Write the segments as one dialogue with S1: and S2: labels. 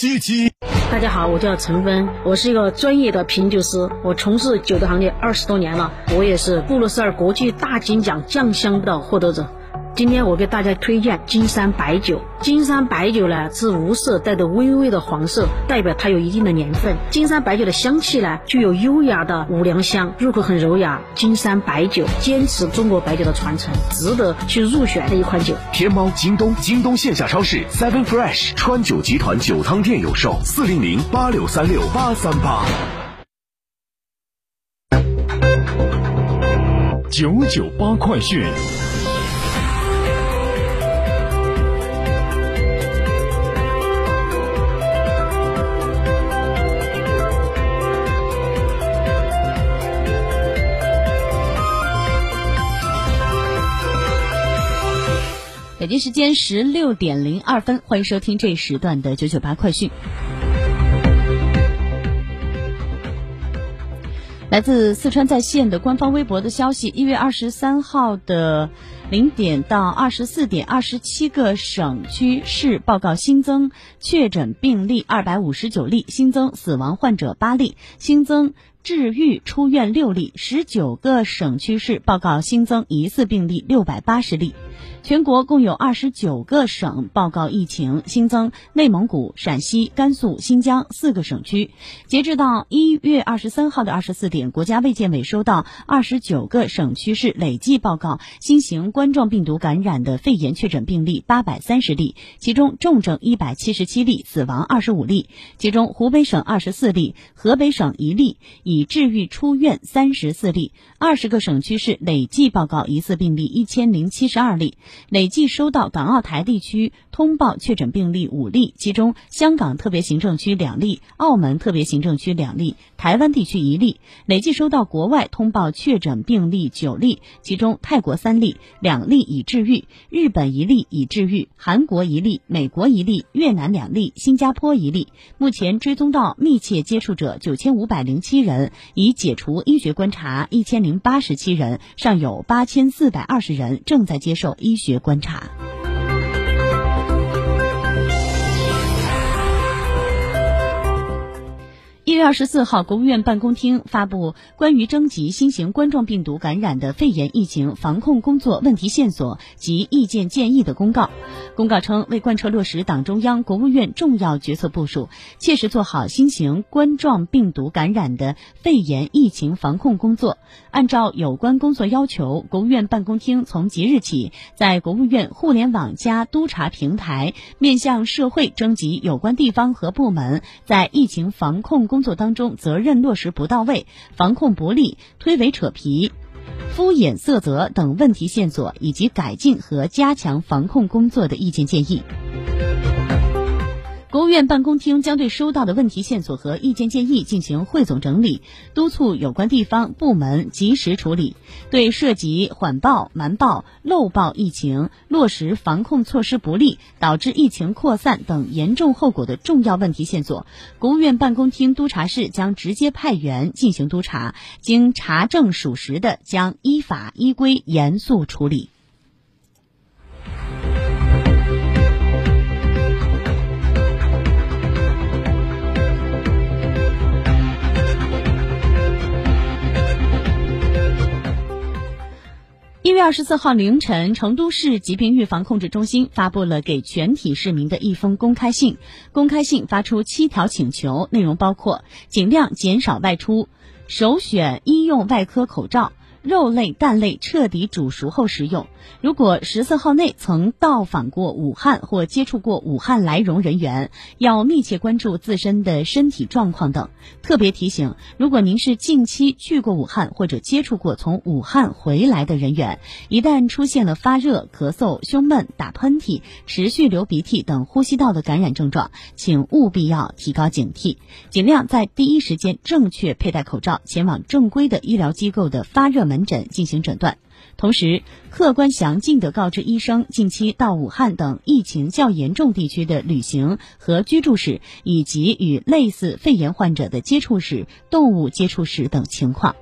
S1: 七。
S2: 大家好，我叫陈芬，我是一个专业的品酒师，我从事酒的行业二十多年了，我也是布鲁塞尔国际大金奖酱香的获得者。今天我给大家推荐金山白酒。金山白酒呢是无色，带着微微的黄色，代表它有一定的年份。金山白酒的香气呢具有优雅的五粮香，入口很柔雅。金山白酒坚持中国白酒的传承，值得去入选的一款酒。
S3: 天猫、京东、京东线下超市 Seven Fresh 川酒集团酒汤店有售，四零零八六三六八三八。
S1: 九九八快讯。
S4: 北京时间十六点零二分，欢迎收听这一时段的九九八快讯。来自四川在线的官方微博的消息，一月二十三号的零点到二十四点，二十七个省区市报告新增确诊病例二百五十九例，新增死亡患者八例，新增治愈出院六例，十九个省区市报告新增疑似病例六百八十例。全国共有二十九个省报告疫情，新增内蒙古、陕西、甘肃、新疆四个省区。截至到一月二十三号的二十四点，国家卫健委收到二十九个省区市累计报告新型冠状病毒感染的肺炎确诊病例八百三十例，其中重症一百七十七例，死亡二十五例。其中湖北省二十四例，河北省一例，已治愈出院三十四例。二十个省区市累计报告疑似病例一千零七十二例。累计收到港澳台地区通报确诊病例五例，其中香港特别行政区两例，澳门特别行政区两例，台湾地区一例。累计收到国外通报确诊病例九例，其中泰国三例，两例已治愈；日本一例已治愈，韩国一例，美国一例，越南两例，新加坡一例。目前追踪到密切接触者九千五百零七人，已解除医学观察一千零八十七人，尚有八千四百二十人正在接受医学观察。月二十四号，国务院办公厅发布关于征集新型冠状病毒感染的肺炎疫情防控工作问题线索及意见建议的公告。公告称，为贯彻落实党中央、国务院重要决策部署，切实做好新型冠状病毒感染的肺炎疫情防控工作，按照有关工作要求，国务院办公厅从即日起，在国务院互联网加督查平台面向社会征集有关地方和部门在疫情防控工作当中责任落实不到位、防控不力、推诿扯皮。敷衍塞责等问题线索，以及改进和加强防控工作的意见建议。国务院办公厅将对收到的问题线索和意见建议进行汇总整理，督促有关地方部门及时处理。对涉及缓报、瞒报、漏报疫情、落实防控措施不力导致疫情扩散等严重后果的重要问题线索，国务院办公厅督查室将直接派员进行督查，经查证属实的，将依法依规严肃处理。二十四号凌晨，成都市疾病预防控制中心发布了给全体市民的一封公开信。公开信发出七条请求，内容包括尽量减少外出，首选医用外科口罩。肉类、蛋类彻底煮熟后食用。如果十四号内曾到访过武汉或接触过武汉来蓉人员，要密切关注自身的身体状况等。特别提醒：如果您是近期去过武汉或者接触过从武汉回来的人员，一旦出现了发热、咳嗽、胸闷、打喷嚏、持续流鼻涕等呼吸道的感染症状，请务必要提高警惕，尽量在第一时间正确佩戴口罩，前往正规的医疗机构的发热。门诊进行诊断，同时客观详尽地告知医生近期到武汉等疫情较严重地区的旅行和居住史，以及与类似肺炎患者的接触史、动物接触史等情况。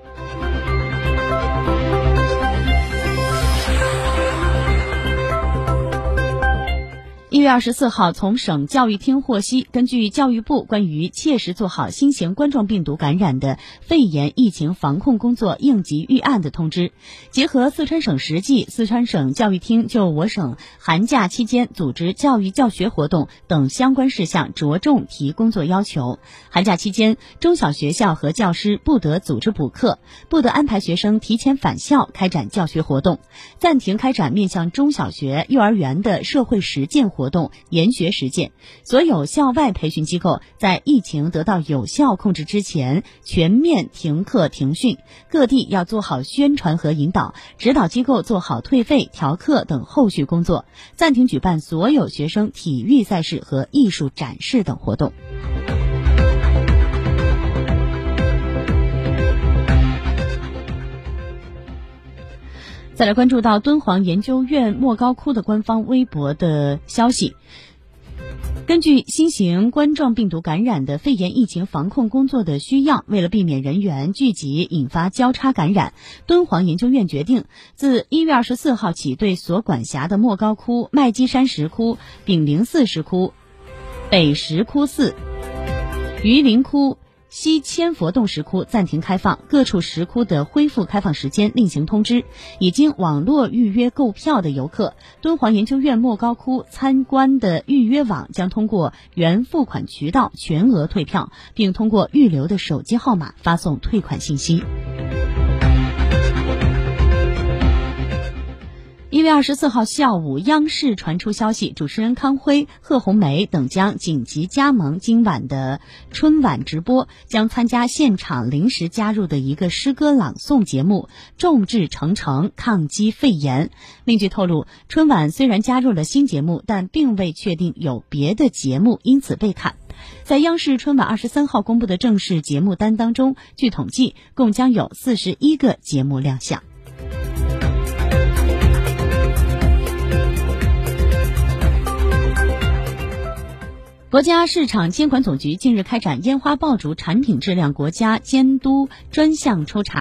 S4: 一月二十四号，从省教育厅获悉，根据教育部关于切实做好新型冠状病毒感染的肺炎疫情防控工作应急预案的通知，结合四川省实际，四川省教育厅就我省寒假期间组织教育教学活动等相关事项着重提工作要求。寒假期间，中小学校和教师不得组织补课，不得安排学生提前返校开展教学活动，暂停开展面向中小学、幼儿园的社会实践活。活动研学实践，所有校外培训机构在疫情得到有效控制之前全面停课停训。各地要做好宣传和引导，指导机构做好退费、调课等后续工作，暂停举办所有学生体育赛事和艺术展示等活动。再来关注到敦煌研究院莫高窟的官方微博的消息，根据新型冠状病毒感染的肺炎疫情防控工作的需要，为了避免人员聚集引发交叉感染，敦煌研究院决定自一月二十四号起，对所管辖的莫高窟、麦积山石窟、炳灵寺石窟、北石窟寺、榆林窟。西千佛洞石窟暂停开放，各处石窟的恢复开放时间另行通知。已经网络预约购票的游客，敦煌研究院莫高窟参观的预约网将通过原付款渠道全额退票，并通过预留的手机号码发送退款信息。一月二十四号下午，央视传出消息，主持人康辉、贺红梅等将紧急加盟今晚的春晚直播，将参加现场临时加入的一个诗歌朗诵节目《众志成城抗击肺炎》。另据透露，春晚虽然加入了新节目，但并未确定有别的节目因此被砍。在央视春晚二十三号公布的正式节目单当中，据统计，共将有四十一个节目亮相。国家市场监管总局近日开展烟花爆竹产品质量国家监督专项抽查。